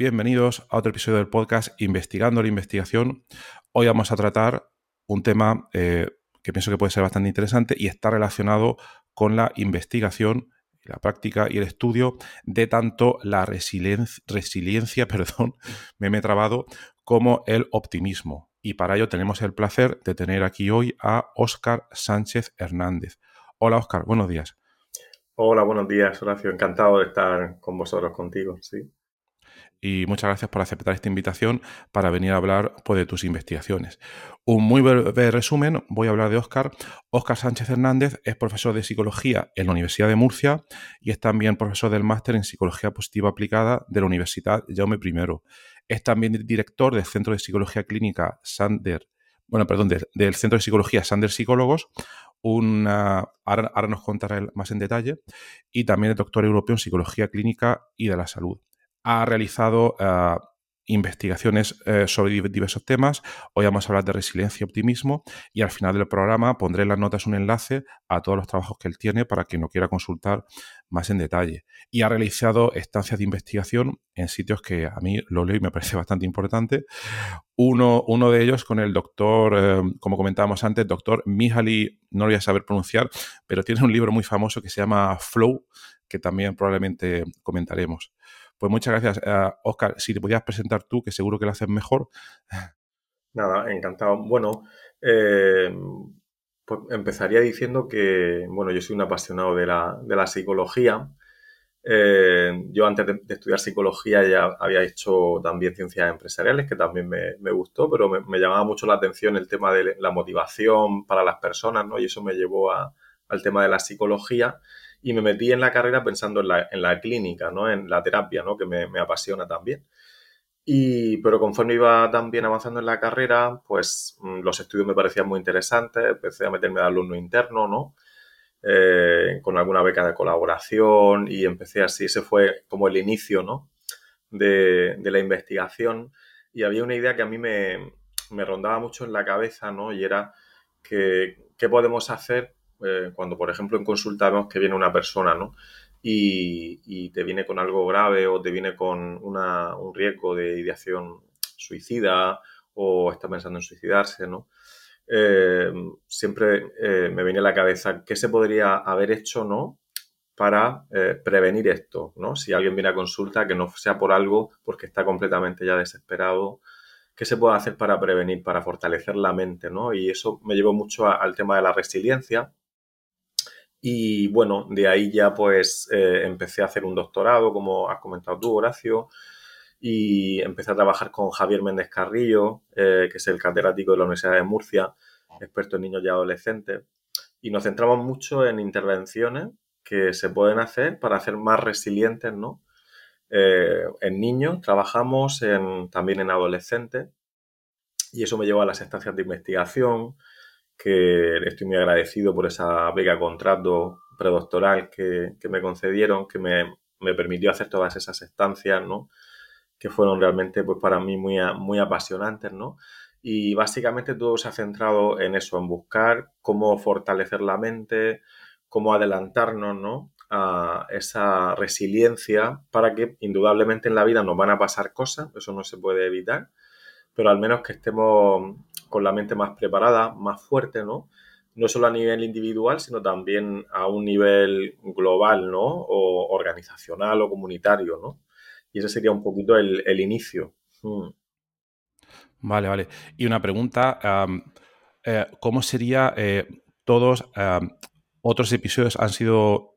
Bienvenidos a otro episodio del podcast Investigando la Investigación. Hoy vamos a tratar un tema eh, que pienso que puede ser bastante interesante y está relacionado con la investigación, la práctica y el estudio de tanto la resiliencia, perdón, me he trabado, como el optimismo. Y para ello tenemos el placer de tener aquí hoy a Óscar Sánchez Hernández. Hola Óscar, buenos días. Hola, buenos días, Horacio. Encantado de estar con vosotros, contigo, sí y muchas gracias por aceptar esta invitación para venir a hablar pues, de tus investigaciones. Un muy breve resumen, voy a hablar de Óscar. Óscar Sánchez Hernández es profesor de psicología en la Universidad de Murcia y es también profesor del máster en psicología positiva aplicada de la Universidad Jaume I. Es también director del Centro de Psicología Clínica Sander, bueno, perdón, del, Centro de Psicología Sander Psicólogos, una, ahora, ahora, nos contará más en detalle, y también es doctor europeo en Psicología Clínica y de la Salud ha realizado eh, investigaciones eh, sobre diversos temas. Hoy vamos a hablar de resiliencia y optimismo y al final del programa pondré en las notas un enlace a todos los trabajos que él tiene para quien lo quiera consultar más en detalle. Y ha realizado estancias de investigación en sitios que a mí lo leo y me parece bastante importante. Uno, uno de ellos con el doctor, eh, como comentábamos antes, doctor Mihaly, no lo voy a saber pronunciar, pero tiene un libro muy famoso que se llama Flow, que también probablemente comentaremos. Pues muchas gracias, Oscar. Si te podías presentar tú, que seguro que lo haces mejor. Nada, encantado. Bueno, eh, pues empezaría diciendo que, bueno, yo soy un apasionado de la, psicología. Eh, yo antes de, estudiar psicología ya había hecho también ciencias empresariales, que también me, gustó, pero me, llamaba mucho la atención el tema de la motivación para las personas, ¿no? Y eso me llevó al tema de la psicología y me metí en la carrera pensando en la, en la clínica, ¿no? En la terapia, ¿no? Que me, me, apasiona también. Y, pero conforme iba también avanzando en la carrera, pues mm, los estudios me parecían muy interesantes, empecé a meterme de alumno interno, ¿no? Eh, con alguna beca de colaboración y empecé así, ese fue como el inicio, ¿no? De, de la investigación y había una idea que a mí me, me rondaba mucho en la cabeza, ¿no? Y era que, qué podemos hacer eh, cuando, por ejemplo, en consulta vemos que viene una persona, ¿no? Y, te viene con algo grave o te viene con un riesgo de ideación suicida o está pensando en suicidarse, ¿no? Eh, siempre eh, me viene a la cabeza qué se podría haber hecho, ¿no? Para prevenir esto, ¿no? Si alguien viene a consulta, que no sea por algo porque está completamente ya desesperado, ¿qué se puede hacer para prevenir, para fortalecer la mente, ¿no? Y eso me llevó mucho al tema de la resiliencia, y bueno, de ahí ya pues eh, empecé a hacer un doctorado, como has comentado tú, Horacio, y empecé a trabajar con Javier Méndez Carrillo, eh, que es el catedrático de la Universidad de Murcia, experto en niños y adolescentes. Y nos centramos mucho en intervenciones que se pueden hacer para hacer más resilientes, ¿no? Eh, en niños trabajamos también en adolescentes y eso me llevó a las estancias de investigación, que estoy muy agradecido por esa beca contrato predoctoral que, me concedieron, que me, permitió hacer todas esas estancias, ¿no? Que fueron realmente, pues para mí, muy, muy apasionantes, ¿no? Y básicamente todo se ha centrado en eso, en buscar cómo fortalecer la mente, cómo adelantarnos, ¿no? A esa resiliencia para que indudablemente en la vida nos van a pasar cosas, eso no se puede evitar, pero al menos que estemos con la mente más preparada, más fuerte, ¿no? No solo a nivel individual, sino también a un nivel global, ¿no? O organizacional o comunitario, ¿no? Y ese sería un poquito el, inicio. Hmm. Vale, vale. Y una pregunta, eh, ¿cómo sería eh, todos otros episodios han sido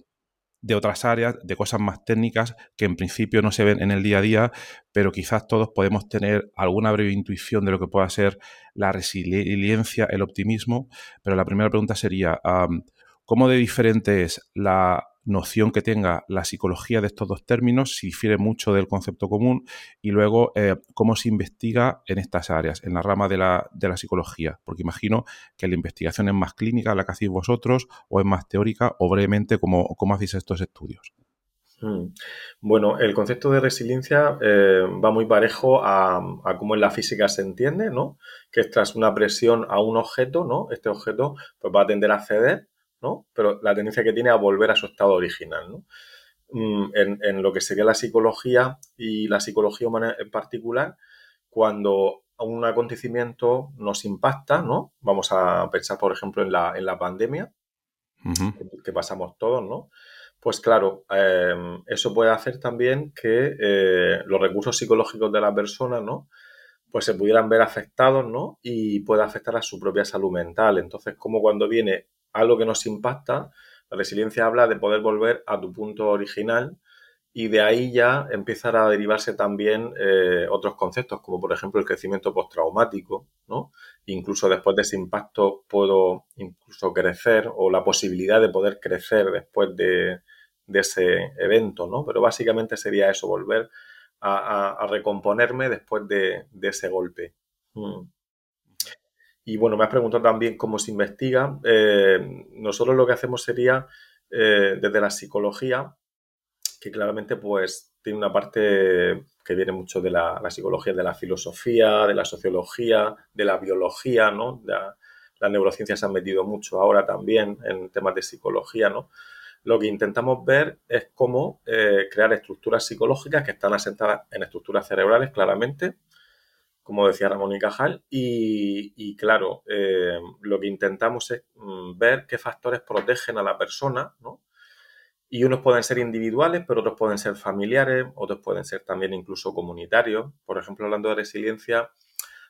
de otras áreas, de cosas más técnicas que en principio no se ven en el día a día, pero quizás todos podemos tener alguna breve intuición de lo que pueda ser la resiliencia, el optimismo. Pero la primera pregunta sería, ¿cómo de diferente es la noción que tenga la psicología de estos dos términos, si difiere mucho del concepto común, y luego eh, cómo se investiga en estas áreas, en la rama de la, de la, psicología, porque imagino que la investigación es más clínica, la que hacéis vosotros, o es más teórica, o brevemente, ¿cómo, cómo hacéis estos estudios? Hmm. Bueno, el concepto de resiliencia eh, va muy parejo a, a, cómo en la física se entiende, ¿no? Que tras una presión a un objeto, ¿no? Este objeto pues, va a tender a ceder pero la tendencia que tiene a volver a su estado original, mm, En, lo que sería la psicología y la psicología humana en particular, cuando un acontecimiento nos impacta, ¿no? Vamos a pensar, por ejemplo, en la, en la pandemia, que, pasamos todos, ¿no? Pues claro, em, eso puede hacer también que eh, los recursos psicológicos de la persona, ¿no? Pues se pudieran ver afectados, ¿no? Y puede afectar a su propia salud mental. Entonces, como cuando viene algo que nos impacta, la resiliencia habla de poder volver a tu punto original y de ahí ya empezar a derivarse también eh, otros conceptos, como por ejemplo el crecimiento postraumático, ¿no? Incluso después de ese impacto puedo incluso crecer o la posibilidad de poder crecer después de, ese evento, ¿no? Pero básicamente sería eso, volver a, recomponerme después de, ese golpe. Mm. Y bueno, me has preguntado también cómo se investiga. Eh, nosotros lo que hacemos sería, eh, desde la psicología, que claramente pues tiene una parte que viene mucho de la, psicología, de la filosofía, de la sociología, de la biología, ¿no? las neurociencias se han metido mucho ahora también en temas de psicología, ¿no? Lo que intentamos ver es cómo eh, crear estructuras psicológicas que están asentadas en estructuras cerebrales, claramente, como decía Ramón y Cajal, y, claro, eh, lo que intentamos es mm, ver qué factores protegen a la persona, ¿no? Y unos pueden ser individuales, pero otros pueden ser familiares, otros pueden ser también incluso comunitarios. Por ejemplo, hablando de resiliencia,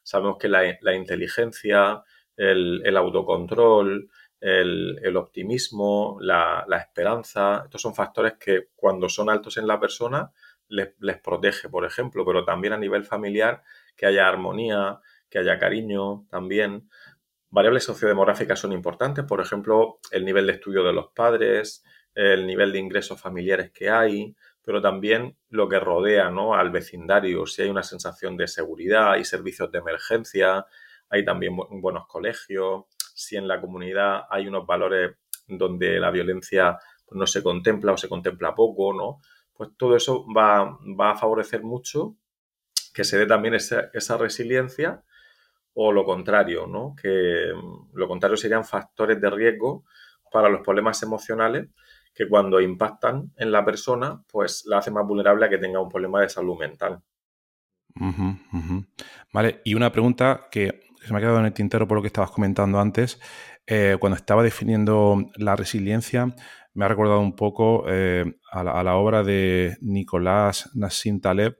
sabemos que la, inteligencia, el, autocontrol, el, optimismo, la, esperanza, estos son factores que cuando son altos en la persona les, les protege, por ejemplo, pero también a nivel familiar que haya armonía, que haya cariño también. Variables sociodemográficas son importantes, por ejemplo, el nivel de estudio de los padres, el nivel de ingresos familiares que hay, pero también lo que rodea ¿no? al vecindario, si hay una sensación de seguridad, hay servicios de emergencia, hay también buenos colegios, si en la comunidad hay unos valores donde la violencia no se contempla o se contempla poco, ¿no? Pues todo eso va a favorecer mucho que se dé también esa, resiliencia o lo contrario, ¿no? Que mm, lo contrario serían factores de riesgo para los problemas emocionales que cuando impactan en la persona, pues la hace más vulnerable a que tenga un problema de salud mental. Vale, y una pregunta que se me ha quedado en el tintero por lo que estabas comentando antes. Eh, cuando estaba definiendo la resiliencia, me ha recordado un poco eh, a, la, obra de Nicolás Nassim Taleb,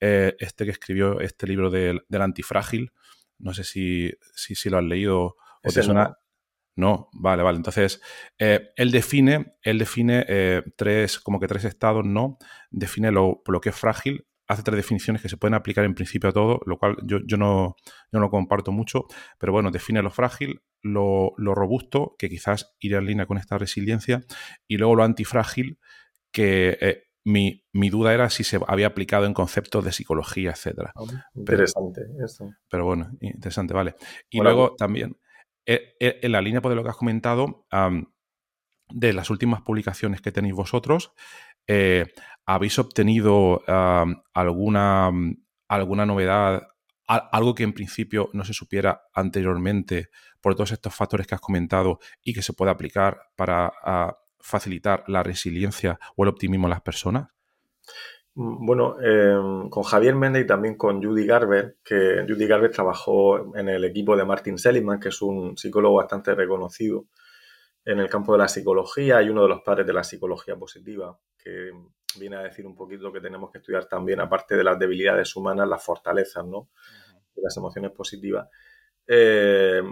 eh, este que escribió este libro del, antifrágil. No sé si, si, lo has leído o te suena. No. vale, vale. Entonces, eh, él define, él define eh, tres, como que tres estados, ¿no? Define lo, lo que es frágil, hace tres definiciones que se pueden aplicar en principio a todo, lo cual yo, yo, no, yo no comparto mucho, pero bueno, define lo frágil, lo, lo, robusto, que quizás iría en línea con esta resiliencia, y luego lo antifrágil, que mi, duda era si se había aplicado en conceptos de psicología, etcétera. Ah, interesante eso. Pero bueno, interesante, vale. Y luego también, eh, eh, en la línea de lo que has comentado, de las últimas publicaciones que tenéis vosotros, eh, ¿habéis obtenido alguna, alguna novedad, algo que en principio no se supiera anteriormente por todos estos factores que has comentado y que se pueda aplicar para facilitar la resiliencia o el optimismo en las personas? Mm, bueno, em, con Javier Méndez y también con Judy Garber, que Judy Garber trabajó en el equipo de Martin Seligman, que es un psicólogo bastante reconocido en el campo de la psicología y uno de los padres de la psicología positiva, que viene a decir un poquito que tenemos que estudiar también, aparte de las debilidades humanas, las fortalezas, ¿no? y las emociones positivas. Eh,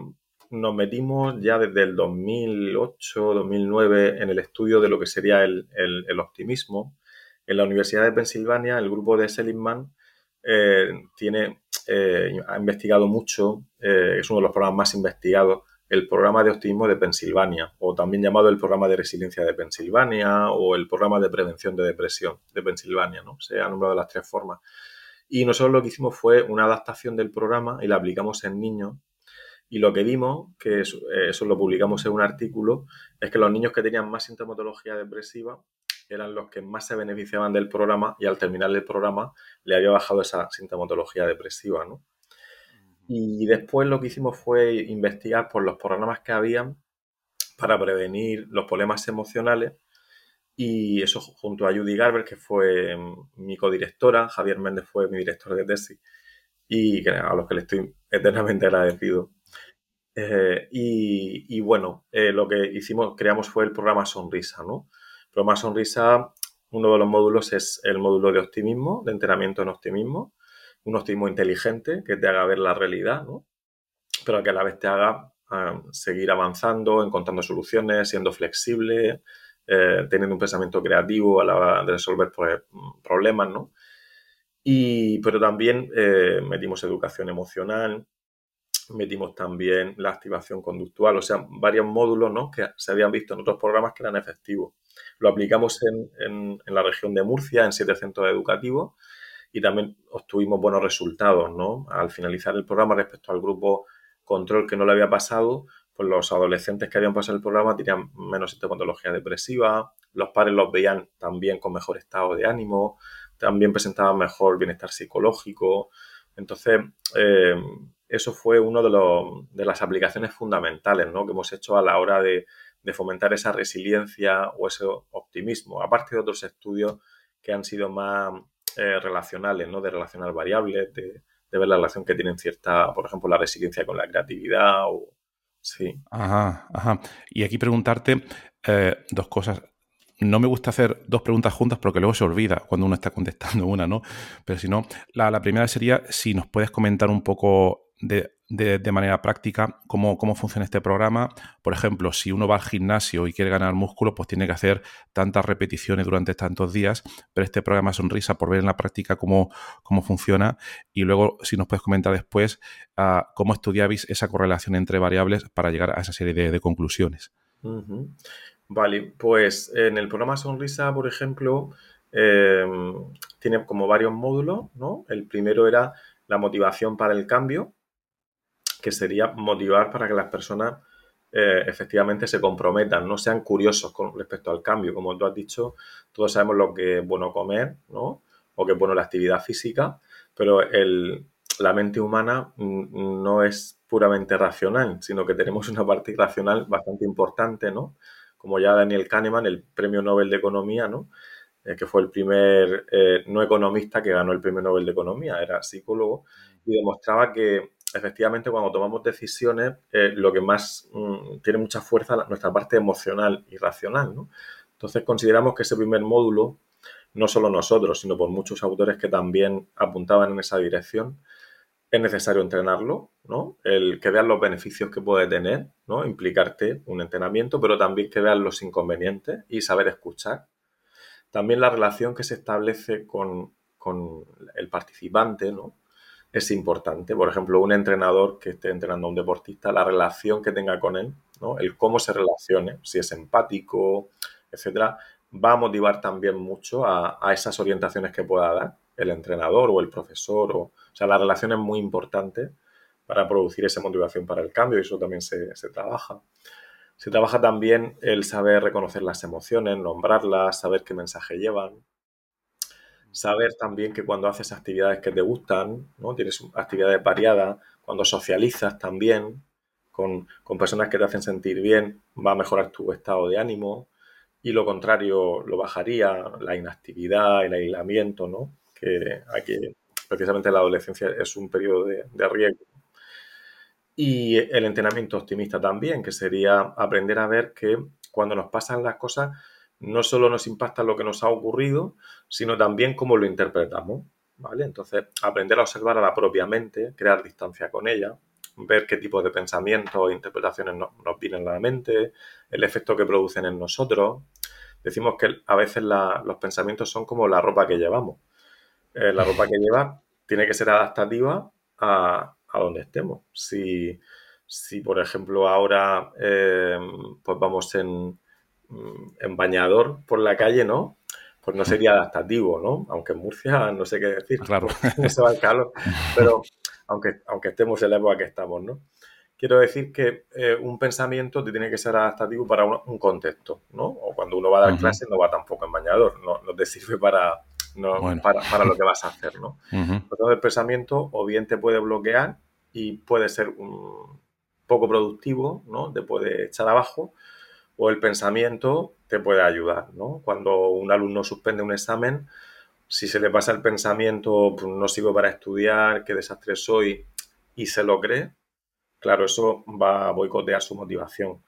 nos metimos ya desde el 2008, 2009 en el estudio de lo que sería el, optimismo. En la Universidad de Pensilvania, el grupo de Seligman eh, tiene, eh, ha investigado mucho, es uno de los programas más investigados, el programa de optimismo de Pensilvania, o también llamado el programa de resiliencia de Pensilvania, o el programa de prevención de depresión de Pensilvania, ¿no? Se ha nombrado las tres formas. Y nosotros lo que hicimos fue una adaptación del programa y la aplicamos en niños. Y lo que vimos, que eh, eso, lo publicamos en un artículo, es que los niños que tenían más sintomatología depresiva eran los que más se beneficiaban del programa y al terminar el programa le había bajado esa sintomatología depresiva, ¿no? Y después lo que hicimos fue investigar por los programas que habían para prevenir los problemas emocionales y eso junto a Judy Garber, que fue mi codirectora, Javier Méndez fue mi director de tesis y a los que le estoy eternamente agradecido. Eh, y, bueno, eh, lo que hicimos, creamos fue el programa Sonrisa, ¿no? El programa Sonrisa, uno de los módulos es el módulo de optimismo, de entrenamiento en optimismo, un optimismo inteligente que te haga ver la realidad, ¿no? Pero que a la vez te haga ah, seguir avanzando, encontrando soluciones, siendo flexible, eh, teniendo un pensamiento creativo a la hora de resolver problemas, ¿no? Y, pero también metimos educación emocional, metimos también la activación conductual, o sea, varios módulos ¿no? que se habían visto en otros programas que eran efectivos. Lo aplicamos en, la región de Murcia, en siete centros educativos, y también obtuvimos buenos resultados, ¿no? Al finalizar el programa respecto al grupo control que no le había pasado, pues los adolescentes que habían pasado el programa tenían menos sintomatología depresiva, los padres los veían también con mejor estado de ánimo, también presentaban mejor bienestar psicológico. Entonces, eh, eso fue una de, de, las aplicaciones fundamentales ¿no? que hemos hecho a la hora de, de, fomentar esa resiliencia o ese optimismo, aparte de otros estudios que han sido más eh, relacionales, ¿no? de relacionar variables, de, ver la relación que tienen cierta, por ejemplo, la resiliencia con la creatividad Sí. Ajá, ajá. Y aquí preguntarte eh, dos cosas. No me gusta hacer dos preguntas juntas porque luego se olvida cuando uno está contestando una, ¿no? Pero si no, la primera sería si nos puedes comentar un poco de, de, manera práctica cómo, cómo, funciona este programa. Por ejemplo, si uno va al gimnasio y quiere ganar músculo, pues tiene que hacer tantas repeticiones durante tantos días, pero este programa Sonrisa, por ver en la práctica cómo, cómo funciona, y luego si nos puedes comentar después uh, cómo estudiabais esa correlación entre variables para llegar a esa serie de, conclusiones. Vale, pues en el programa Sonrisa, por ejemplo, eh, tiene como varios módulos, ¿no? El primero era la motivación para el cambio, que sería motivar para que las personas eh, efectivamente se comprometan, no sean curiosos con respecto al cambio. Como tú has dicho, todos sabemos lo que es bueno comer, ¿no? O que es bueno la actividad física, pero el, la mente humana no es puramente racional, sino que tenemos una parte irracional bastante importante, ¿no? Como ya Daniel Kahneman, el premio Nobel de Economía, ¿no? Eh, que fue el primer eh, no economista que ganó el premio Nobel de Economía, era psicólogo, y demostraba que efectivamente cuando tomamos decisiones, eh, lo que más mm, tiene mucha fuerza es nuestra parte emocional y racional. ¿no? Entonces consideramos que ese primer módulo, no solo nosotros, sino por muchos autores que también apuntaban en esa dirección, es necesario entrenarlo, ¿no? El que vean los beneficios que puede tener, ¿no? Implicarte un entrenamiento, pero también que vean los inconvenientes y saber escuchar. También la relación que se establece con, con el participante, ¿no? Es importante. Por ejemplo, un entrenador que esté entrenando a un deportista, la relación que tenga con él, ¿no? el cómo se relacione, si es empático, etcétera, va a motivar también mucho a, esas orientaciones que pueda dar el entrenador o el profesor. O, o, sea, la relación es muy importante para producir esa motivación para el cambio y eso también se, se trabaja. Se trabaja también el saber reconocer las emociones, nombrarlas, saber qué mensaje llevan, saber también que cuando haces actividades que te gustan, ¿no? Tienes actividades variadas, cuando socializas también con, personas que te hacen sentir bien, va a mejorar tu estado de ánimo y lo contrario lo bajaría, la inactividad, el aislamiento, ¿no? Que aquí precisamente la adolescencia es un periodo de, de riesgo. Y el entrenamiento optimista también, que sería aprender a ver que cuando nos pasan las cosas no solo nos impacta lo que nos ha ocurrido, sino también cómo lo interpretamos. ¿vale? Entonces, aprender a observar a la propia mente, crear distancia con ella, ver qué tipo de pensamientos e interpretaciones nos, vienen a la mente, el efecto que producen en nosotros. Decimos que a veces los pensamientos son como la ropa que llevamos. Eh, la ropa que llevas tiene que ser adaptativa a, donde estemos. Si, por ejemplo, ahora eh, pues vamos en, en bañador por la calle, ¿no? Pues no sería adaptativo, ¿no? Aunque en Murcia no sé qué decir. Claro. Se va el calor. Pero aunque, aunque estemos en la época que estamos, ¿no? Quiero decir que eh, un pensamiento tiene que ser adaptativo para un, contexto, ¿no? O cuando uno va a dar clase no va tampoco en bañador, no, no te sirve para, para, lo que vas a hacer, ¿no? Entonces el pensamiento o bien te puede bloquear y puede ser un poco productivo, ¿no? Te puede echar abajo, o el pensamiento te puede ayudar, ¿no? Cuando un alumno suspende un examen, si se le pasa el pensamiento, pues no sigo para estudiar, qué desastre soy, y se lo cree, claro, eso va a boicotear su motivación.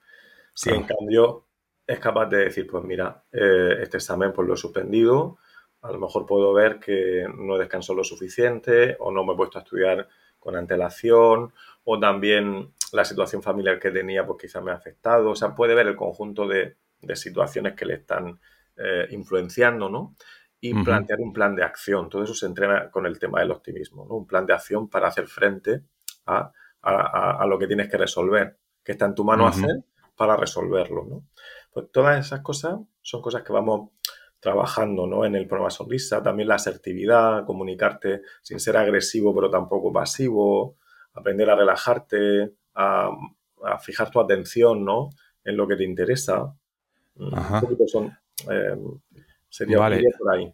Si en cambio es capaz de decir, pues mira, eh, este examen pues lo he suspendido, a lo mejor puedo ver que no descanso lo suficiente o no me he puesto a estudiar con antelación o también la situación familiar que tenía pues quizá me ha afectado. O sea, puede ver el conjunto de, situaciones que le están eh, influenciando, ¿no? Y plantear un plan de acción. Todo eso se entrena con el tema del optimismo, ¿no? Un plan de acción para hacer frente a, lo que tienes que resolver, que está en tu mano hacer para resolverlo, ¿no? Pues todas esas cosas son cosas que vamos trabajando ¿no? en el programa Sonrisa, también la asertividad, comunicarte sin ser agresivo pero tampoco pasivo, aprender a relajarte, a, fijar tu atención ¿no? en lo que te interesa. Mm. Son, eh, sería por ahí.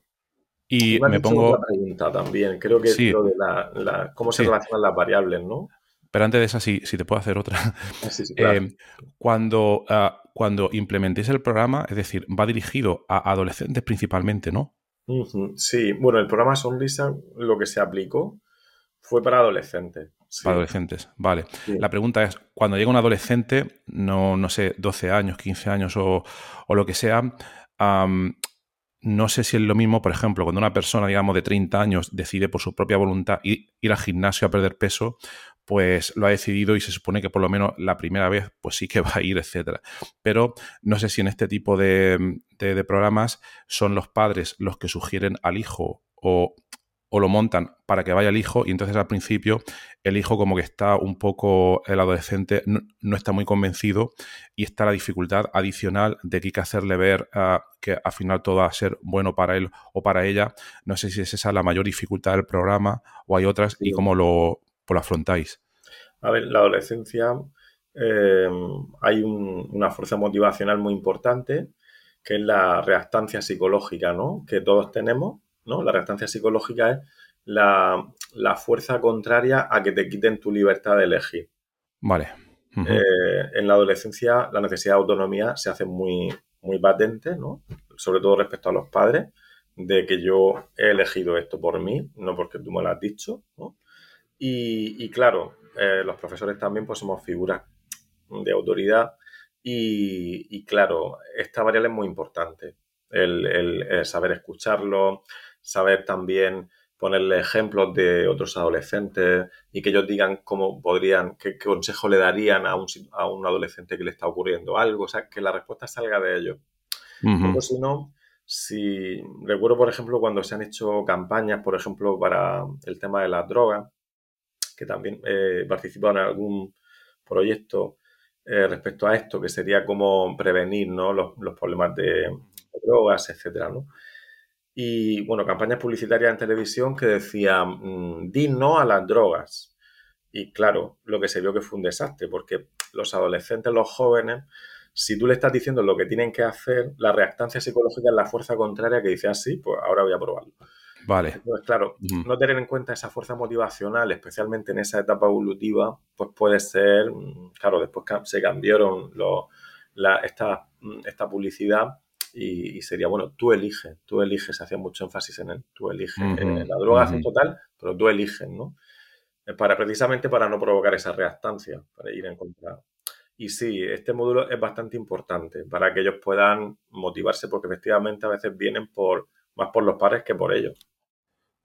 Y me, pongo. Otra pregunta también. Creo que lo de la, cómo se relacionan las variables, ¿no? Pero antes de esa, sí, si te puedo hacer otra. Eh, cuando ah, cuando implementéis el programa, es decir, va dirigido a adolescentes principalmente, ¿no? Sí, bueno, el programa Sonrisa lo que se aplicó fue para adolescentes. Para adolescentes, vale. La pregunta es, cuando llega un adolescente, no, no sé, 12 años, 15 años o, lo que sea, no sé si es lo mismo, por ejemplo, cuando una persona, digamos, de 30 años decide por su propia voluntad ir, ir al gimnasio a perder peso, pues lo ha decidido y se supone que por lo menos la primera vez pues sí que va a ir, etcétera. Pero no sé si en este tipo de, programas son los padres los que sugieren al hijo o, lo montan para que vaya el hijo y entonces al principio el hijo como que está un poco, el adolescente no, está muy convencido y está la dificultad adicional de que hay que hacerle ver ah, que al final todo va a ser bueno para él o para ella. No sé si es esa la mayor dificultad del programa o hay otras y cómo lo, lo afrontáis? A ver, la adolescencia eh, hay una fuerza motivacional muy importante que es la reactancia psicológica, ¿no? Que todos tenemos, ¿no? La reactancia psicológica es la, fuerza contraria a que te quiten tu libertad de elegir. Vale. Eh, en la adolescencia la necesidad de autonomía se hace muy, muy patente, ¿no? Sobre todo respecto a los padres, de que yo he elegido esto por mí, no porque tú me lo has dicho, ¿no? Y, claro, eh, los profesores también pues somos figuras de autoridad y, claro, esta variable es muy importante, el, saber escucharlo, saber también ponerle ejemplos de otros adolescentes y que ellos digan cómo podrían, qué, consejo le darían a un, a un, adolescente que le está ocurriendo algo, o sea, que la respuesta salga de ellos. si no, si recuerdo, por ejemplo, cuando se han hecho campañas, por ejemplo, para el tema de las drogas, que también eh, participan en algún proyecto eh, respecto a esto, que sería cómo prevenir los, problemas de, drogas, etcétera, Y bueno, campañas publicitarias en televisión que decían, mm, di no a las drogas. Y claro, lo que se vio que fue un desastre, porque los adolescentes, los jóvenes, si tú le estás diciendo lo que tienen que hacer, la reactancia psicológica es la fuerza contraria que dice, así, ah, pues ahora voy a probarlo. Vale. Pues claro, no tener en cuenta esa fuerza motivacional, especialmente en esa etapa evolutiva, pues puede ser, mm, claro, después se cambiaron esta, mm, esta publicidad y, sería, bueno, tú eliges, tú eliges, se hacía mucho énfasis en el, tú eliges, la droga uh total, pero tú eliges, ¿no? Eh, para, precisamente para no provocar esa reactancia, para ir en contra. Y sí, este módulo es bastante importante para que ellos puedan motivarse porque efectivamente a veces vienen por más por los padres que por ellos.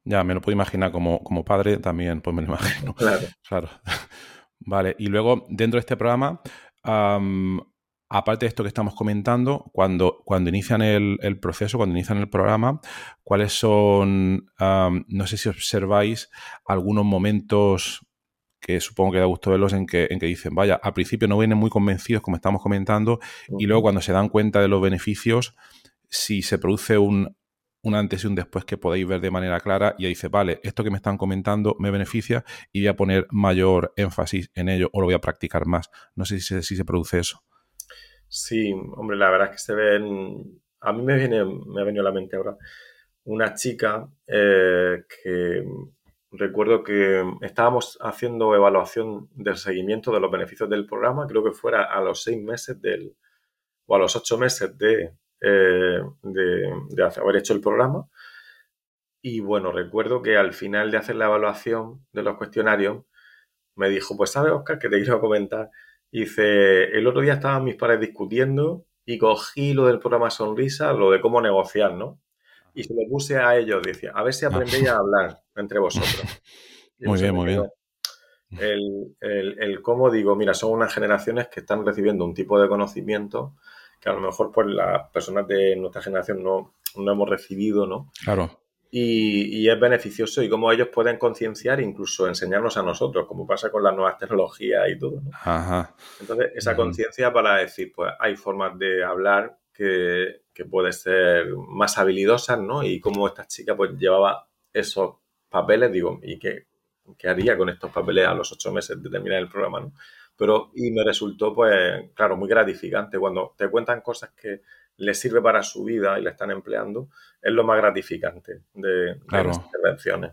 Ya, me lo puedo imaginar como, como padre también, pues me lo imagino. Claro. Claro. Vale, y luego dentro de este programa, aparte de esto que estamos comentando, cuando, cuando inician el, proceso, cuando inician el programa, ¿cuáles son, no sé si observáis algunos momentos que supongo que da gusto verlos en que, en que dicen, vaya, al principio no vienen muy convencidos, como estamos comentando, y luego cuando se dan cuenta de los beneficios, si se produce un, un antes y un después que podéis ver de manera clara y dice, vale, esto que me están comentando me beneficia y voy a poner mayor énfasis en ello o lo voy a practicar más. No sé si se, si se produce eso. Sí, hombre, la verdad es que se ven... A mí me, viene, me ha venido a la mente ahora una chica eh, que recuerdo que estábamos haciendo evaluación del seguimiento de los beneficios del programa, creo que fuera a los seis meses del, o a los ocho meses de, eh, de, haber hecho el programa. Y bueno, recuerdo que al final de hacer la evaluación de los cuestionarios, me dijo, pues sabes, Oscar, que te quiero comentar. Dice, el otro día estaban mis padres discutiendo y cogí lo del programa Sonrisa, lo de cómo negociar, ¿no? Y se lo puse a ellos, decía, a ver si aprendéis a hablar entre vosotros. muy bien, muy bien. El, el, el, cómo digo, mira, son unas generaciones que están recibiendo un tipo de conocimiento que a lo mejor pues las personas de nuestra generación no, no hemos recibido, ¿no? Claro. Y, es beneficioso y cómo ellos pueden concienciar, incluso enseñarnos a nosotros, como pasa con las nuevas tecnologías y todo. ¿no? Ajá. Entonces, esa conciencia para decir, pues hay formas de hablar que, que pueden ser más habilidosas, ¿no? Y cómo esta chica pues llevaba esos papeles, digo, y qué, qué haría con estos papeles a los ocho meses de terminar el programa, ¿no? Pero, y me resultó, pues, claro, muy gratificante. Cuando te cuentan cosas que les sirve para su vida y le están empleando, es lo más gratificante de, las intervenciones.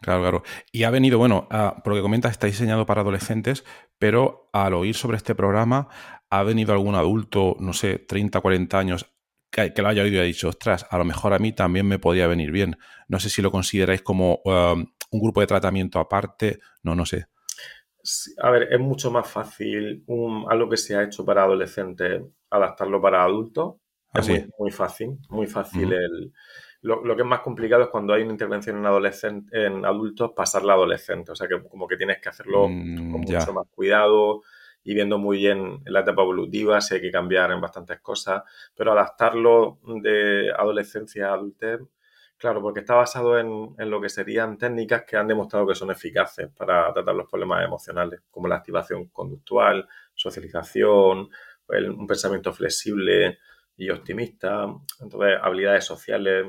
Claro, claro. Y ha venido, bueno, por lo que comentas, está diseñado para adolescentes, pero al oír sobre este programa, ha venido algún adulto, no sé, 30, 40 años, que, lo haya oído y ha dicho, ostras, a lo mejor a mí también me podría venir bien. No sé si lo consideráis como um, un grupo de tratamiento aparte, no, no sé. A ver, es mucho más fácil algo que se ha hecho para adolescentes adaptarlo para adultos. Es ah, muy, fácil, muy fácil. el, lo, que es más complicado es cuando hay una intervención en, adolescente, en adultos, pasarla a adolescente. O sea, que como que tienes que hacerlo mm, con mucho más cuidado y viendo muy bien la etapa evolutiva, si hay que cambiar en bastantes cosas, pero adaptarlo de adolescencia a adultez Claro, porque está basado en, lo que serían técnicas que han demostrado que son eficaces para tratar los problemas emocionales, como la activación conductual, socialización, un pensamiento flexible y optimista, entonces habilidades sociales,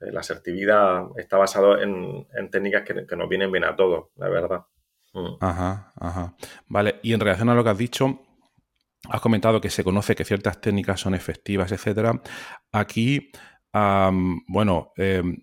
eh, la asertividad está basado en, técnicas que, nos vienen bien a todos, la verdad. Mm. Ajá, ajá. Vale, y en relación a lo que has dicho, has comentado que se conoce que ciertas técnicas son efectivas, etcétera. Aquí bueno, em,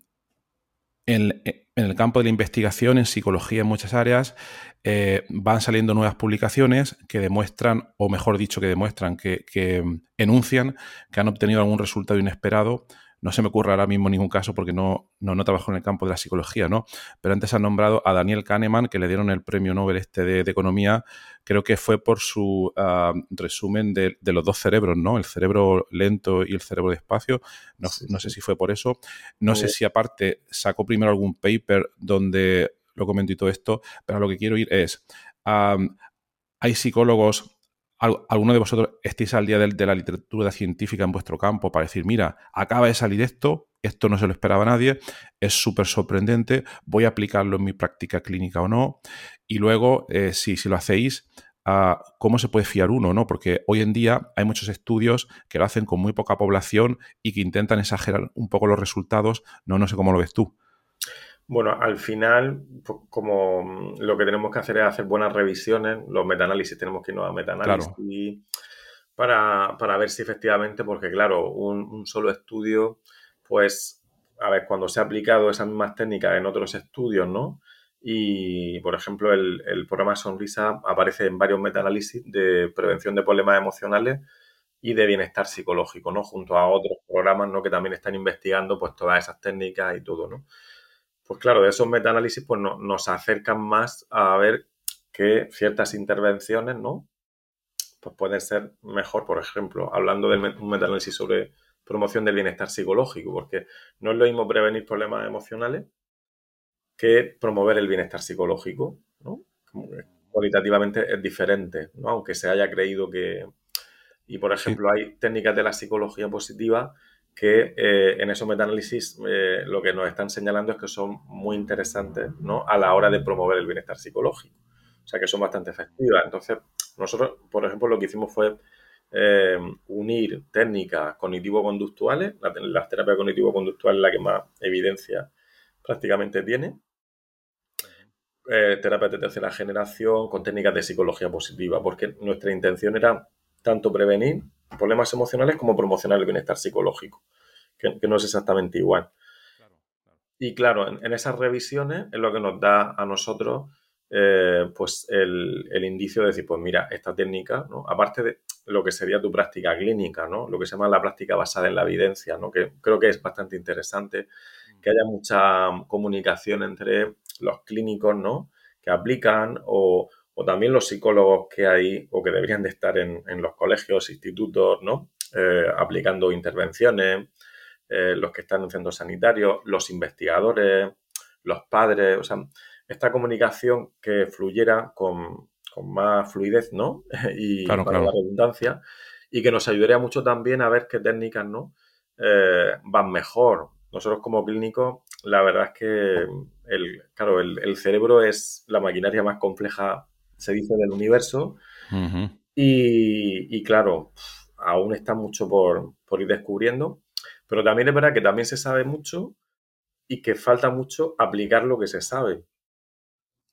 en, el campo de la investigación, en psicología, en muchas áreas, eh, van saliendo nuevas publicaciones que demuestran, o mejor dicho, que demuestran, que, que enuncian que han obtenido algún resultado inesperado no se me ocurre ahora mismo ningún caso porque no, no, trabajo en el campo de la psicología, ¿no? Pero antes han nombrado a Daniel Kahneman, que le dieron el premio Nobel este de, Economía, creo que fue por su ah, resumen de, los dos cerebros, ¿no? El cerebro lento y el cerebro despacio. No, no sé si fue por eso. No sé si aparte sacó primero algún paper donde lo comento y todo esto, pero a lo que quiero ir es, hay psicólogos alguno de vosotros estéis al día de, la literatura científica en vuestro campo para decir, mira, acaba de salir esto, esto no se lo esperaba nadie, es súper sorprendente, voy a aplicarlo en mi práctica clínica o no. Y luego, eh, si, si, lo hacéis, ah, ¿cómo se puede fiar uno? ¿no? Porque hoy en día hay muchos estudios que lo hacen con muy poca población y que intentan exagerar un poco los resultados. No, no sé cómo lo ves tú. Bueno, al final, pues, como mm, lo que tenemos que hacer es hacer buenas revisiones, los metaanálisis tenemos que irnos a metaanálisis para, para, ver si efectivamente, porque claro, un, solo estudio, pues, a ver, cuando se ha aplicado esas mismas técnicas en otros estudios, ¿no? Y, por ejemplo, el, el programa Sonrisa aparece en varios metaanálisis de prevención de problemas emocionales y de bienestar psicológico, ¿no? Junto a otros programas, ¿no? Que también están investigando, pues, todas esas técnicas y todo, ¿no? Pues claro, esos metaanálisis pues, nos acercan más a ver que ciertas intervenciones, ¿no? Pues pueden ser mejor, por ejemplo, hablando de un metaanálisis sobre promoción del bienestar psicológico, porque no es lo mismo prevenir problemas emocionales que promover el bienestar psicológico, ¿no? cualitativamente es diferente, ¿no? Aunque se haya creído que... Y, por ejemplo, hay técnicas de la psicología positiva que eh, en esos metaanálisis eh, lo que nos están señalando es que son muy interesantes ¿no? a la hora de promover el bienestar psicológico. O sea, que son bastante efectivas. Entonces, nosotros, por ejemplo, lo que hicimos fue eh, unir técnicas cognitivo-conductuales, la, la terapia cognitivo-conductual es la que más evidencia prácticamente tiene, eh, terapia de tercera generación con técnicas de psicología positiva, porque nuestra intención era tanto prevenir problemas emocionales como promocionar el bienestar psicológico, que, no es exactamente igual. Y claro, en, esas revisiones es lo que nos da a nosotros eh, pues el, indicio de decir, pues mira, esta técnica, ¿no? aparte de lo que sería tu práctica clínica, ¿no? lo que se llama la práctica basada en la evidencia, ¿no? que creo que es bastante interesante mm. que haya mucha comunicación entre los clínicos, ¿no? Que aplican o, también los psicólogos que hay o que deberían de estar en, los colegios, institutos, ¿no? Eh, aplicando intervenciones, eh, los que están en centros sanitarios, los investigadores, los padres, o sea, esta comunicación que fluyera con, más fluidez, ¿no? y para la redundancia, y que nos ayudaría mucho también a ver qué técnicas, ¿no? Eh, van mejor. Nosotros como clínicos la verdad es que el, claro, el, cerebro es la maquinaria más compleja, se dice, del universo. y, claro, aún está mucho por, ir descubriendo. Pero también es verdad que también se sabe mucho y que falta mucho aplicar lo que se sabe.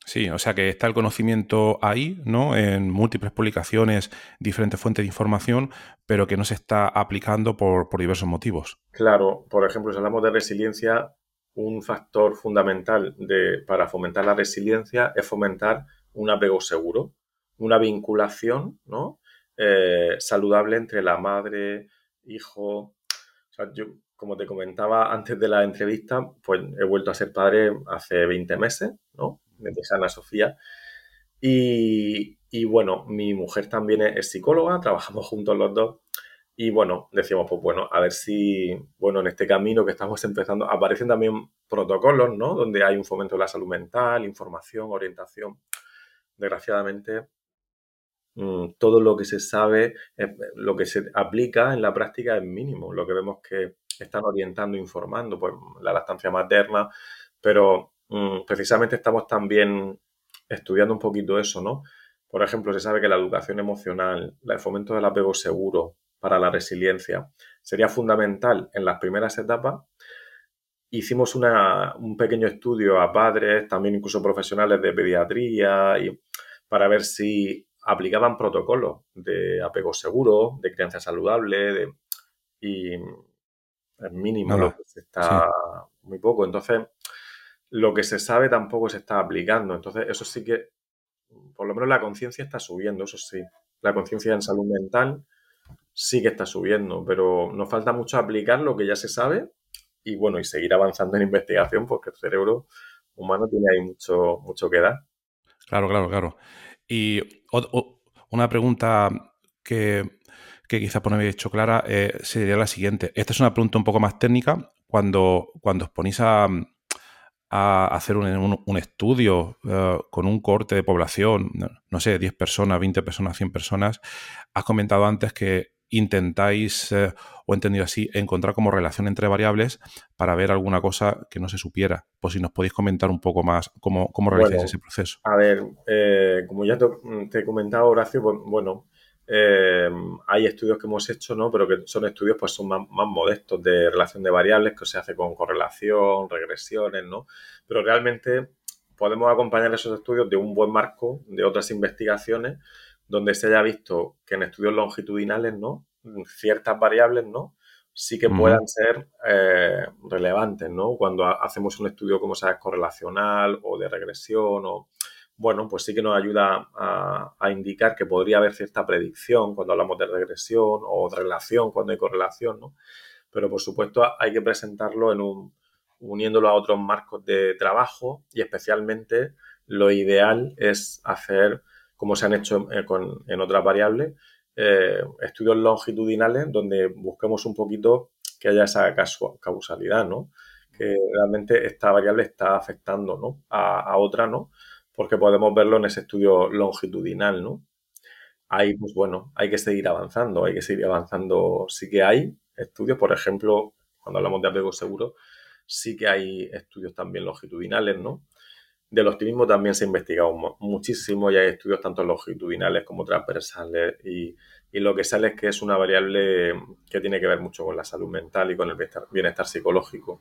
Sí, o sea que está el conocimiento ahí, ¿no? En múltiples publicaciones, diferentes fuentes de información, pero que no se está aplicando por, por diversos motivos. Claro, por ejemplo, si hablamos de resiliencia, un factor fundamental de, para fomentar la resiliencia es fomentar un apego seguro, una vinculación ¿no? Eh, saludable entre la madre, hijo. yo, como te comentaba antes de la entrevista, pues he vuelto a ser padre hace 20 meses, ¿no? De Ana Sofía. Y, y, bueno, mi mujer también es psicóloga, trabajamos juntos los dos. Y bueno, decíamos, pues bueno, a ver si, bueno, en este camino que estamos empezando, aparecen también protocolos, ¿no? Donde hay un fomento de la salud mental, información, orientación. Desgraciadamente, mm, todo lo que se sabe, eh, lo que se aplica en la práctica es mínimo. Lo que vemos que están orientando, informando, pues la lactancia materna, pero mm, precisamente estamos también estudiando un poquito eso, ¿no? Por ejemplo, se sabe que la educación emocional, el fomento del apego seguro, para la resiliencia. Sería fundamental en las primeras etapas. Hicimos un pequeño estudio a padres, también incluso profesionales de pediatría, y, para ver si aplicaban protocolos de apego seguro, de crianza saludable, de, y es mínimo, lo que se está muy poco. Entonces, lo que se sabe tampoco se está aplicando. Entonces, eso sí que, por lo menos la conciencia está subiendo, eso sí. La conciencia en salud mental sí que está subiendo, pero nos falta mucho aplicar lo que ya se sabe y bueno, y seguir avanzando en investigación porque el cerebro humano tiene ahí mucho, mucho que dar. Claro, claro, claro. Y una pregunta que, que quizás no haber hecho clara eh, sería la siguiente. Esta es una pregunta un poco más técnica. Cuando, cuando os ponís a, a hacer un, estudio eh, con un corte de población, no, sé, 10 personas, 20 personas, 100 personas, has comentado antes que intentáis, eh, o entendido así, encontrar como relación entre variables para ver alguna cosa que no se supiera. Pues si nos podéis comentar un poco más cómo, cómo realizáis ese proceso. A ver, eh, como ya te, he comentado, Horacio, pues, bueno, eh, hay estudios que hemos hecho, ¿no? Pero que son estudios, pues son más, modestos de relación de variables, que se hace con correlación, regresiones, ¿no? Pero realmente podemos acompañar esos estudios de un buen marco de otras investigaciones donde se haya visto que en estudios longitudinales, ¿no? Ciertas variables, ¿no? Sí que puedan ser eh, relevantes, ¿no? Cuando hacemos un estudio, como sabes, correlacional o de regresión o bueno, pues sí que nos ayuda a, indicar que podría haber cierta predicción cuando hablamos de regresión o de relación cuando hay correlación, ¿no? Pero por supuesto hay que presentarlo en un, uniéndolo a otros marcos de trabajo y especialmente lo ideal es hacer, como se han hecho en, otras variables, eh, estudios longitudinales donde busquemos un poquito que haya esa causalidad, ¿no? que realmente esta variable está afectando ¿no? a, a otra, ¿no? Porque podemos verlo en ese estudio longitudinal, ¿no? Ahí, pues bueno, hay que seguir avanzando, hay que seguir avanzando. Sí que hay estudios, por ejemplo, cuando hablamos de apego seguro, sí que hay estudios también longitudinales, ¿no? Del optimismo también se ha investigado muchísimo y hay estudios tanto longitudinales como transversales y, lo que sale es que es una variable que tiene que ver mucho con la salud mental y con el bienestar, psicológico.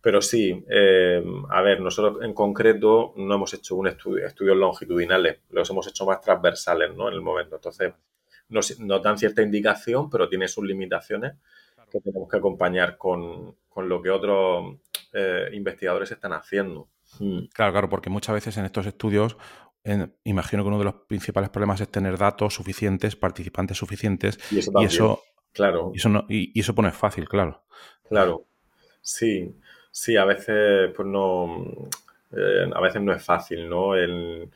pero sí, eh, a ver, nosotros en concreto no hemos hecho un estudio, estudios longitudinales, los hemos hecho más transversales ¿no? en el momento. Entonces, no dan cierta indicación, pero tiene sus limitaciones que tenemos que acompañar con, lo que otros eh, investigadores están haciendo. Mm. Claro, claro, porque muchas veces en estos estudios imagino que uno de los principales problemas es tener datos suficientes, participantes suficientes, y eso, claro. y eso, no, y, eso pone fácil, claro. Claro, sí, sí, a veces pues no, eh, a veces no es fácil, ¿no? El,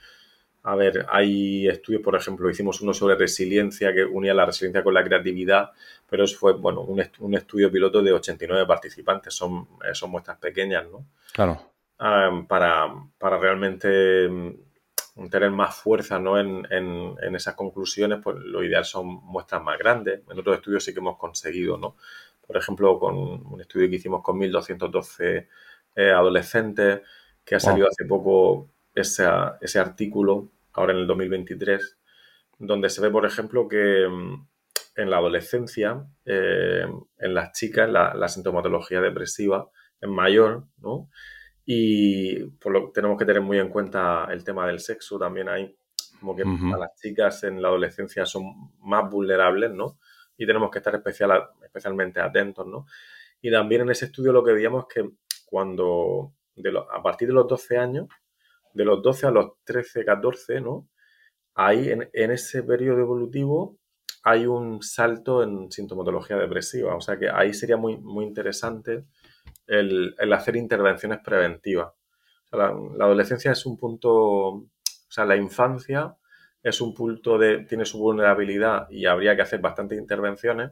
a ver, hay estudios, por ejemplo, hicimos uno sobre resiliencia que unía la resiliencia con la creatividad, pero eso fue, bueno, un, estudio piloto de 89 participantes, son, eh, son muestras pequeñas, ¿no? Claro. para, para, realmente mm, tener más fuerza ¿no? en, en, esas conclusiones, pues lo ideal son muestras más grandes. En otros estudios sí que hemos conseguido, ¿no? Por ejemplo, con un estudio que hicimos con 1.212 eh, adolescentes, que ha salido hace poco ese artículo, ahora en el 2023, donde se ve, por ejemplo, que mm, en la adolescencia, eh, en las chicas, la, sintomatología depresiva es mayor, ¿no? Y por lo, tenemos que tener muy en cuenta el tema del sexo. También hay como que las chicas en la adolescencia son más vulnerables, ¿no? Y tenemos que estar especial, especialmente atentos, ¿no? Y también en ese estudio lo que veíamos es que cuando a partir de los 12 años de los 12 a los 13, 14, ¿no? Ahí en, ese periodo evolutivo hay un salto en sintomatología depresiva. O sea que ahí sería muy, muy interesante el, hacer intervenciones preventivas. la, adolescencia es un punto, o sea, la infancia es un punto de, tiene su vulnerabilidad y habría que hacer bastantes intervenciones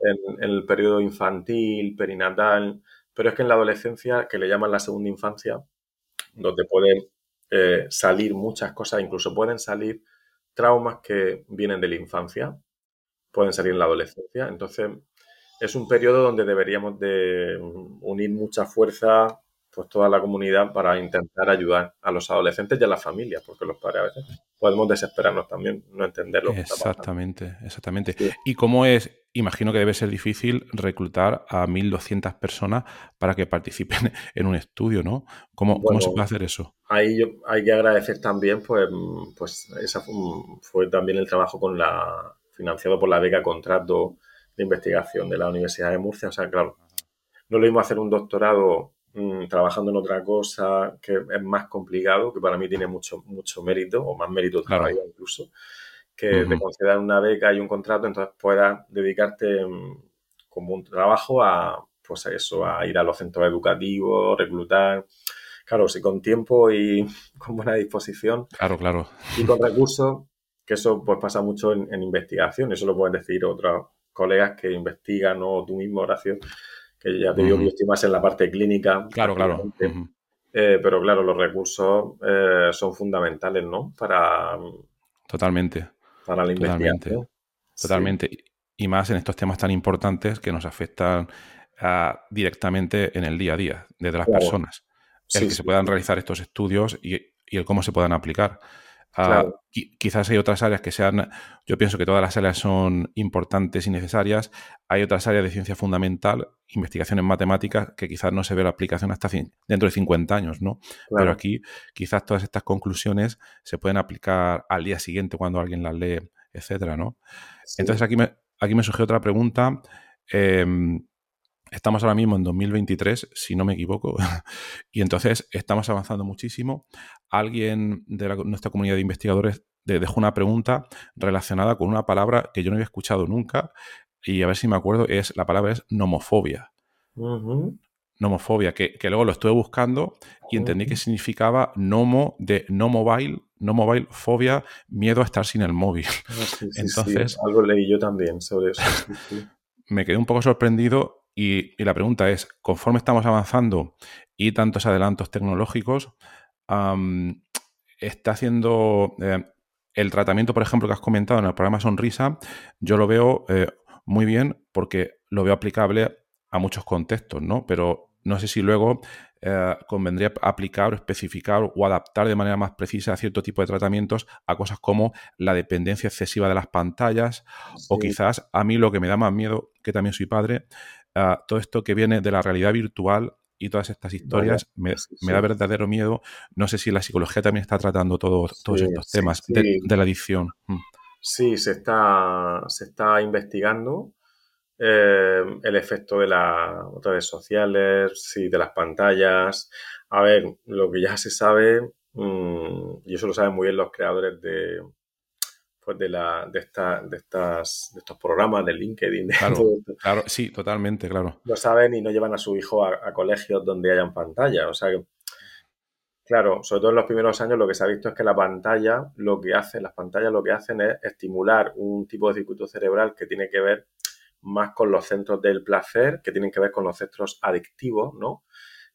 en, en, el periodo infantil, perinatal, pero es que en la adolescencia, que le llaman la segunda infancia, donde pueden eh, salir muchas cosas, incluso pueden salir traumas que vienen de la infancia, pueden salir en la adolescencia. Entonces, es un periodo donde deberíamos de unir mucha fuerza, pues toda la comunidad para intentar ayudar a los adolescentes y a las familias, porque los padres a veces podemos desesperarnos también, no entenderlo. Exactamente, exactamente. ¿Y cómo es imagino que debe ser difícil reclutar a 1.200 personas para que participen en un estudio, ¿no? ¿Cómo, se puede hacer eso? Ahí hay que agradecer también, pues, pues esa fue, también el trabajo con la financiado por la beca contrato de investigación de la Universidad de Murcia. O sea, claro, no lo mismo hacer un doctorado mm, trabajando en otra cosa que es más complicado, que para mí tiene mucho, mucho mérito, o más mérito todavía incluso que te concedan una beca y un contrato, entonces puedas dedicarte mm, como un trabajo a, pues a eso, a ir a los centros educativos, reclutar. Claro, si con tiempo y con buena disposición. Claro, claro. Y con recursos, que eso pues pasa mucho en, investigación, eso lo pueden decir otros colegas que investigan o tú mismo, Horacio, que ya te digo que yo estoy más en la parte clínica. Claro, claro. Eh, pero claro, los recursos eh, son fundamentales, ¿no? Para... Totalmente para la investigación. Totalmente. Y más en estos temas tan importantes que nos afectan directamente en el día a día de las personas. El que se puedan realizar estos estudios y, el cómo se puedan aplicar. Ah, quizás hay otras áreas que sean, yo pienso que todas las áreas son importantes y necesarias. Hay otras áreas de ciencia fundamental, investigación en matemáticas, que quizás no se ve la aplicación hasta dentro de 50 años, ¿no? Pero aquí quizás todas estas conclusiones se pueden aplicar al día siguiente cuando alguien las lee, etcétera, ¿no? Entonces aquí me, aquí me surge otra pregunta. Em, estamos ahora mismo en 2023, si no me equivoco, y entonces estamos avanzando muchísimo. Alguien de nuestra comunidad de investigadores dejó una pregunta relacionada con una palabra que yo no había escuchado nunca, y a ver si me acuerdo, es la palabra es nomofobia. Nomofobia, que, luego lo estuve buscando y entendí que significaba nomo de no mobile, no mobile, fobia, miedo a estar sin el móvil. Ah, Entonces, algo leí yo también sobre eso. me quedé un poco sorprendido Y, la pregunta es, conforme estamos avanzando y tantos adelantos tecnológicos, está haciendo eh, el tratamiento, por ejemplo, que has comentado en el programa Sonrisa, yo lo veo eh, muy bien porque lo veo aplicable a muchos contextos, ¿no? Pero no sé si luego eh, convendría aplicar o especificar o adaptar de manera más precisa a cierto tipo de tratamientos a cosas como la dependencia excesiva de las pantallas o quizás a mí lo que me da más miedo, que también soy padre, uh, todo esto que viene de la realidad virtual y todas estas historias me, da verdadero miedo. No sé si la psicología también está tratando todos estos temas de, la adicción. Mm. Sí, se está, se está investigando eh, el efecto de las redes sociales, sí, de las pantallas. A ver, lo que ya se sabe, mm, y eso lo saben muy bien los creadores de, pues de, la, de, esta, de, estas, de estos programas de LinkedIn. claro, sí, totalmente, claro. Lo saben y no llevan a su hijo a, colegios donde hayan pantalla. O sea que, claro, sobre todo en los primeros años lo que se ha visto es que la pantalla, lo que hace, las pantallas lo que hacen es estimular un tipo de circuito cerebral que tiene que ver más con los centros del placer, que tienen que ver con los centros adictivos, ¿no?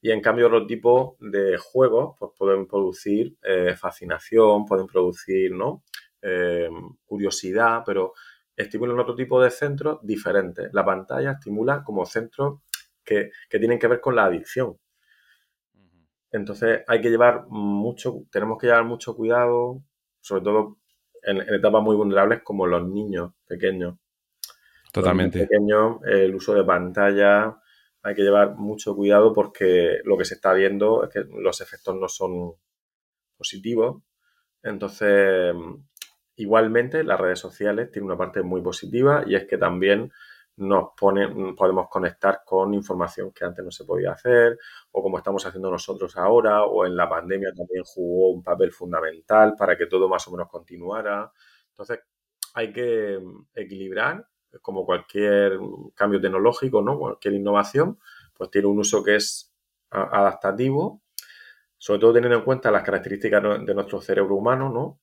Y en cambio otro tipo de juegos pues pueden producir eh, fascinación, pueden producir, ¿no? Eh, curiosidad, pero estimulan otro tipo de centros diferentes. La pantalla estimula como centros que, tienen que ver con la adicción. Entonces hay que llevar mucho, tenemos que llevar mucho cuidado, sobre todo en etapas muy vulnerables como los niños pequeños. Totalmente. Pequeño, el uso de pantalla, hay que llevar mucho cuidado porque lo que se está viendo es que los efectos no son positivos. Entonces, igualmente, las redes sociales tienen una parte muy positiva y es que también nos pone, podemos conectar con información que antes no se podía hacer o como estamos haciendo nosotros ahora o en la pandemia también jugó un papel fundamental para que todo más o menos continuara. Entonces, hay que equilibrar como cualquier cambio tecnológico, ¿no? Cualquier innovación, pues tiene un uso que es adaptativo, sobre todo teniendo en cuenta las características de nuestro cerebro humano, ¿no?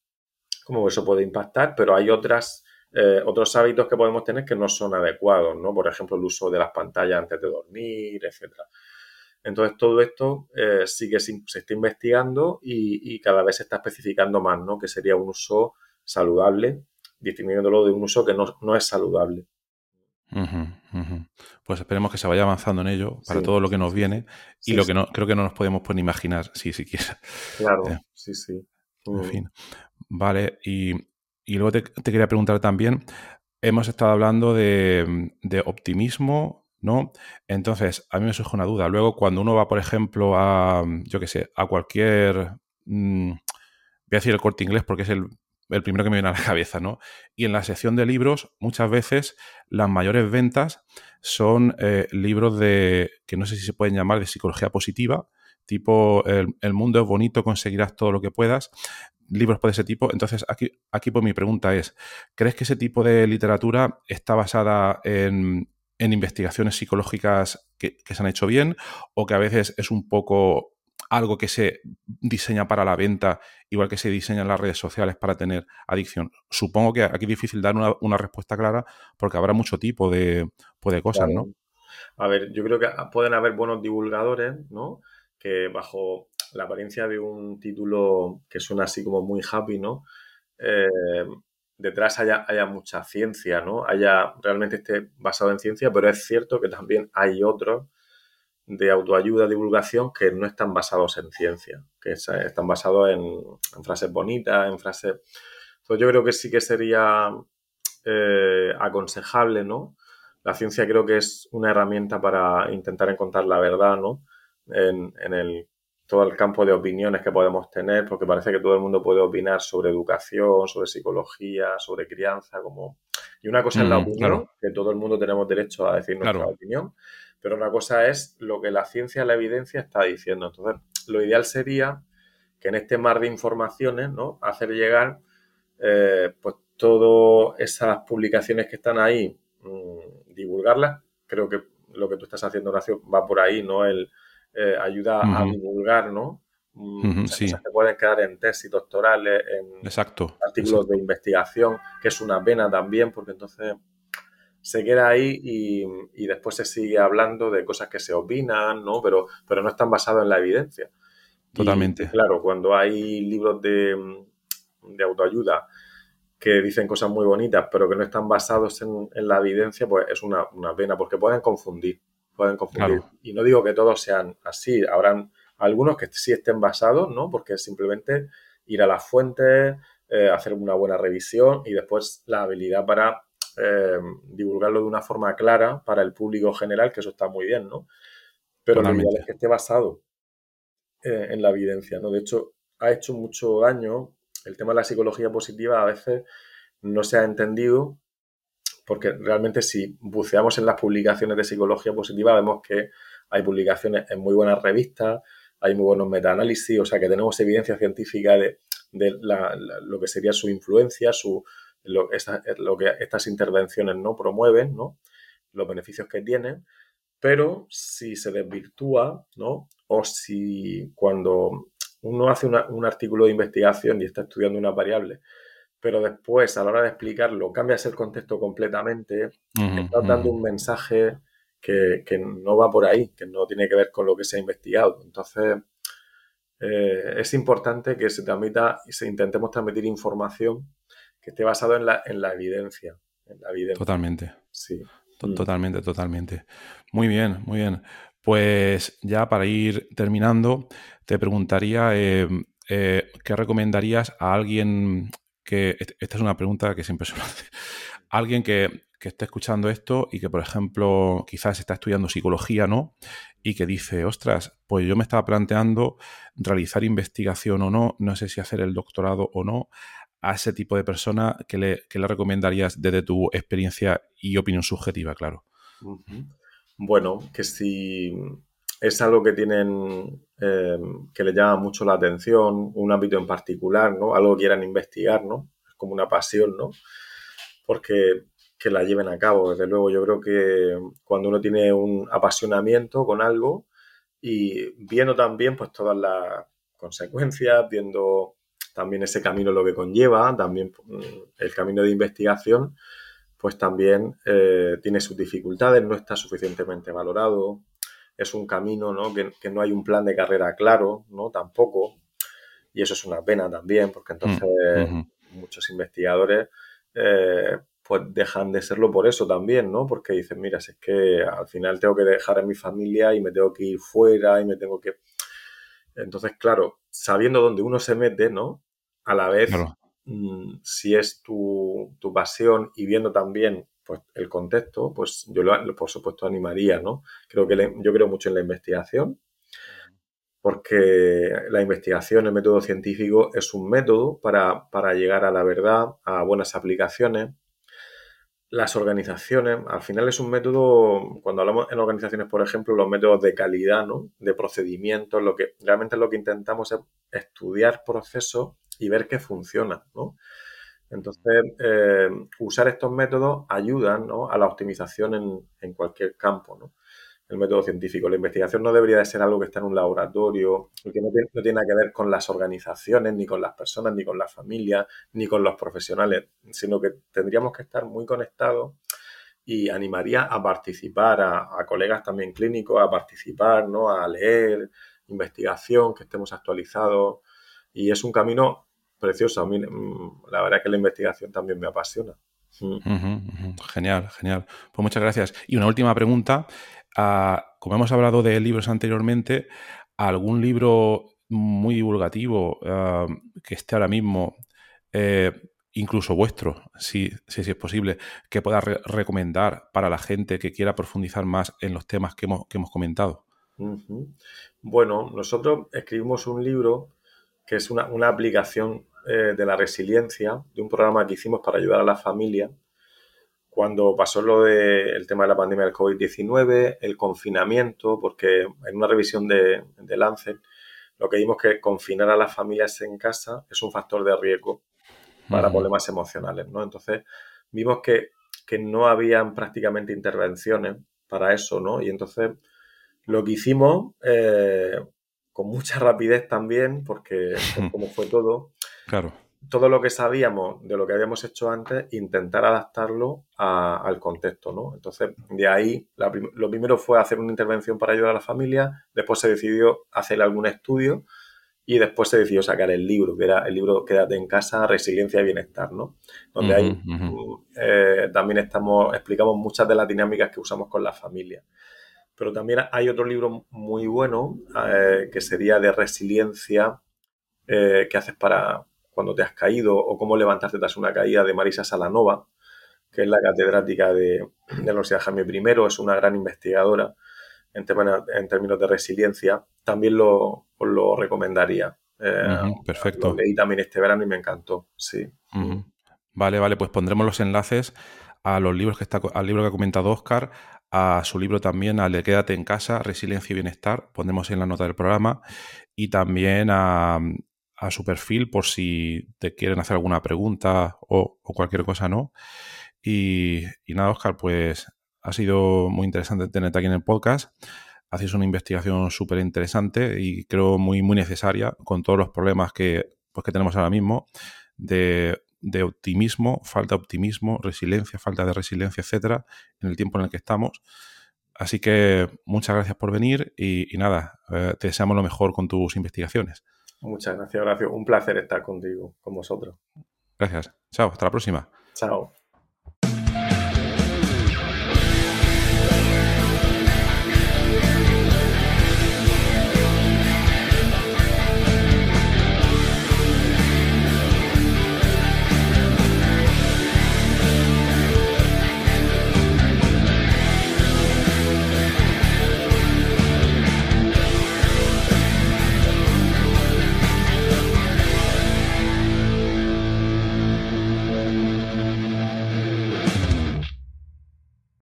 Cómo eso puede impactar, pero hay otras, eh, otros hábitos que podemos tener que no son adecuados, ¿no? Por ejemplo, el uso de las pantallas antes de dormir, etcétera. Entonces, todo esto eh, sí que se, está investigando y, y, cada vez se está especificando más, ¿no? Que sería un uso saludable distinguiéndolo de un uso que no, es saludable. Pues esperemos que se vaya avanzando en ello para todo lo que nos viene y lo que no creo que no nos podemos pues, imaginar, si siquiera. Claro, eh, sí, sí. En mm. fin. Vale, y, luego te, quería preguntar también, hemos estado hablando de, optimismo, ¿no? Entonces, a mí me surge una duda. Luego, cuando uno va, por ejemplo, a, yo qué sé, a cualquier... Mm, voy a decir el corte inglés porque es el el primero que me viene a la cabeza, ¿no? Y en la sección de libros, muchas veces las mayores ventas son eh, libros de, que no sé si se pueden llamar de psicología positiva, tipo el, mundo es bonito, conseguirás todo lo que puedas, libros por ese tipo. Entonces, aquí, aquí pues mi pregunta es, ¿crees que ese tipo de literatura está basada en, investigaciones psicológicas que, que se han hecho bien o que a veces es un poco algo que se diseña para la venta, igual que se diseña en las redes sociales para tener adicción? Supongo que aquí es difícil dar una, respuesta clara porque habrá mucho tipo de, pues, cosas, ¿no? A ver, yo creo que pueden haber buenos divulgadores, ¿no? Que bajo la apariencia de un título que suena así como muy happy, ¿no? Eh, detrás haya, haya, mucha ciencia, ¿no? Haya realmente esté basado en ciencia, pero es cierto que también hay otros de autoayuda, divulgación, que no están basados en ciencia, que están basados en, frases bonitas, en frases... Entonces yo creo que sí que sería eh, aconsejable, ¿no? La ciencia creo que es una herramienta para intentar encontrar la verdad, ¿no? En, en el, todo el campo de opiniones que podemos tener, porque parece que todo el mundo puede opinar sobre educación, sobre psicología, sobre crianza, como... Y una cosa es la mm, opinión, que todo el mundo tenemos derecho a decir nuestra opinión, pero una cosa es lo que la ciencia, la evidencia está diciendo. Entonces, lo ideal sería que en este mar de informaciones, ¿no? Hacer llegar, eh, pues, todas esas publicaciones que están ahí, mm, divulgarlas. Creo que lo que tú estás haciendo, Horacio, va por ahí, ¿no? El eh, ayuda a divulgar, ¿no? Mm, sí. Se pueden quedar en tesis doctorales, en exacto, artículos de investigación, que es una pena también, porque entonces se queda ahí y, después se sigue hablando de cosas que se opinan, ¿no? Pero, pero no están basados en la evidencia. Totalmente. claro, cuando hay libros de, de, autoayuda que dicen cosas muy bonitas, pero que no están basados en, la evidencia, pues es una, pena, porque pueden confundir. Pueden confundir. Y no digo que todos sean así, habrán algunos que sí estén basados, ¿no? Porque es simplemente ir a las fuentes, eh, hacer una buena revisión y después la habilidad para eh, divulgarlo de una forma clara para el público general, que eso está muy bien, ¿no? Pero lo ideal es que esté basado eh, en la evidencia, ¿no? De hecho, ha hecho mucho daño el tema de la psicología positiva, a veces no se ha entendido, porque realmente si buceamos en las publicaciones de psicología positiva, vemos que hay publicaciones en muy buenas revistas, hay muy buenos metaanálisis, o sea que tenemos evidencia científica de, lo que sería su influencia, su, lo, que estas intervenciones no promueven, ¿no? los beneficios que tienen, pero si se desvirtúa, ¿no? o si cuando uno hace un artículo de investigación y está estudiando una variable, pero después a la hora de explicarlo cambias el contexto completamente, está dando un mensaje que, no va por ahí, que no tiene que ver con lo que se ha investigado. Entonces, eh, es importante que se transmita y se intentemos transmitir información que esté basado en la, en la evidencia. En la evidencia. Totalmente. Sí. Mm. Totalmente, totalmente. Muy bien, muy bien. Pues ya para ir terminando, te preguntaría eh, eh, qué recomendarías a alguien que. Esta es una pregunta que siempre suelo hacer. Alguien que, que esté escuchando esto y que, por ejemplo, quizás está estudiando psicología, ¿no? Y que dice, ostras, pues yo me estaba planteando realizar investigación o no, no sé si hacer el doctorado o no a ese tipo de persona que le, le recomendarías desde tu experiencia y opinión subjetiva, claro? Bueno, que si es algo que tienen, eh, que le llama mucho la atención, un ámbito en particular, ¿no? Algo que quieran investigar, ¿no? Es como una pasión, ¿no? Porque que la lleven a cabo. Desde luego, yo creo que cuando uno tiene un apasionamiento con algo y viendo también pues todas las consecuencias, viendo también ese camino lo que conlleva, también mm, el camino de investigación, pues también eh, tiene sus dificultades, no está suficientemente valorado, es un camino ¿no? Que, no hay un plan de carrera claro, ¿no? Tampoco, y eso es una pena también, porque mm, entonces muchos investigadores eh, pues dejan de serlo por eso también, ¿no? Porque dicen, mira, si es que al final tengo que dejar a mi familia y me tengo que ir fuera y me tengo que... Entonces, claro, sabiendo dónde uno se mete, ¿no? a la vez, mm, si es tu, pasión y viendo también pues, el contexto, pues yo lo, por supuesto animaría, ¿no? Creo que yo creo mucho en la investigación, porque la investigación, el método científico, es un método para, para llegar a la verdad, a buenas aplicaciones. Las organizaciones, al final es un método, cuando hablamos en organizaciones, por ejemplo, los métodos de calidad, ¿no? De procedimientos, lo que realmente lo que intentamos es estudiar procesos y ver qué funciona, ¿no? Entonces, eh, usar estos métodos ayudan a la optimización en, cualquier campo, ¿no? El método científico. La investigación no debería de ser algo que está en un laboratorio, que no tiene, no que ver con las organizaciones, ni con las personas, ni con las familias, ni con los profesionales, sino que tendríamos que estar muy conectados y animaría a participar, a, a colegas también clínicos, a participar, ¿no? A leer, investigación, que estemos actualizados. Y es un camino precioso. A mí, mm, la verdad que la investigación también me apasiona. Mm. Genial, genial. Pues muchas gracias. Y una última pregunta. Ah, como hemos hablado de libros anteriormente, ¿algún libro muy divulgativo ah, que esté ahora mismo, eh, incluso vuestro, si, si, es posible, que pueda recomendar para la gente que quiera profundizar más en los temas que hemos, que hemos comentado? Bueno, nosotros escribimos un libro que es una, aplicación eh, de la resiliencia, de un programa que hicimos para ayudar a la familia cuando pasó lo del tema de la pandemia del COVID-19, el confinamiento, porque en una revisión de, de, Lancet lo que vimos que confinar a las familias en casa es un factor de riesgo para problemas emocionales, ¿no? Entonces vimos que, que no habían prácticamente intervenciones para eso, ¿no? Y entonces lo que hicimos eh, con mucha rapidez también, porque como fue todo. Claro. todo lo que sabíamos de lo que habíamos hecho antes, intentar adaptarlo al contexto, ¿no? Entonces, de ahí, lo primero fue hacer una intervención para ayudar a la familia, después se decidió hacer algún estudio y después se decidió sacar el libro, que era el libro Quédate en casa, Resiliencia y Bienestar, ¿no? Donde ahí eh, también estamos, explicamos muchas de las dinámicas que usamos con la familia. Pero también hay otro libro muy bueno eh, que sería de resiliencia eh, que haces para cuando te has caído o cómo levantarte tras una caída de Marisa Salanova, que es la catedrática de, de la Universidad Jaime I, es una gran investigadora en, en términos de resiliencia. También lo, os lo recomendaría. Eh, perfecto. Lo leí también este verano y me encantó, sí. Vale, vale, pues pondremos los enlaces a los libros que está, al libro que ha comentado Oscar, a su libro también, al de Quédate en casa, Resiliencia y Bienestar, pondremos en la nota del programa, y también a, su perfil por si te quieren hacer alguna pregunta o, cualquier cosa, ¿no? Y, y, nada, Oscar, pues ha sido muy interesante tenerte aquí en el podcast hacéis una investigación súper interesante y creo muy, muy necesaria con todos los problemas que, pues, que tenemos ahora mismo de, optimismo, falta de optimismo, resiliencia, falta de resiliencia, etcétera, en el tiempo en el que estamos. Así que muchas gracias por venir y, nada, eh, te deseamos lo mejor con tus investigaciones. Muchas gracias, Horacio. Un placer estar contigo, con vosotros. Gracias. Chao, hasta la próxima. Chao.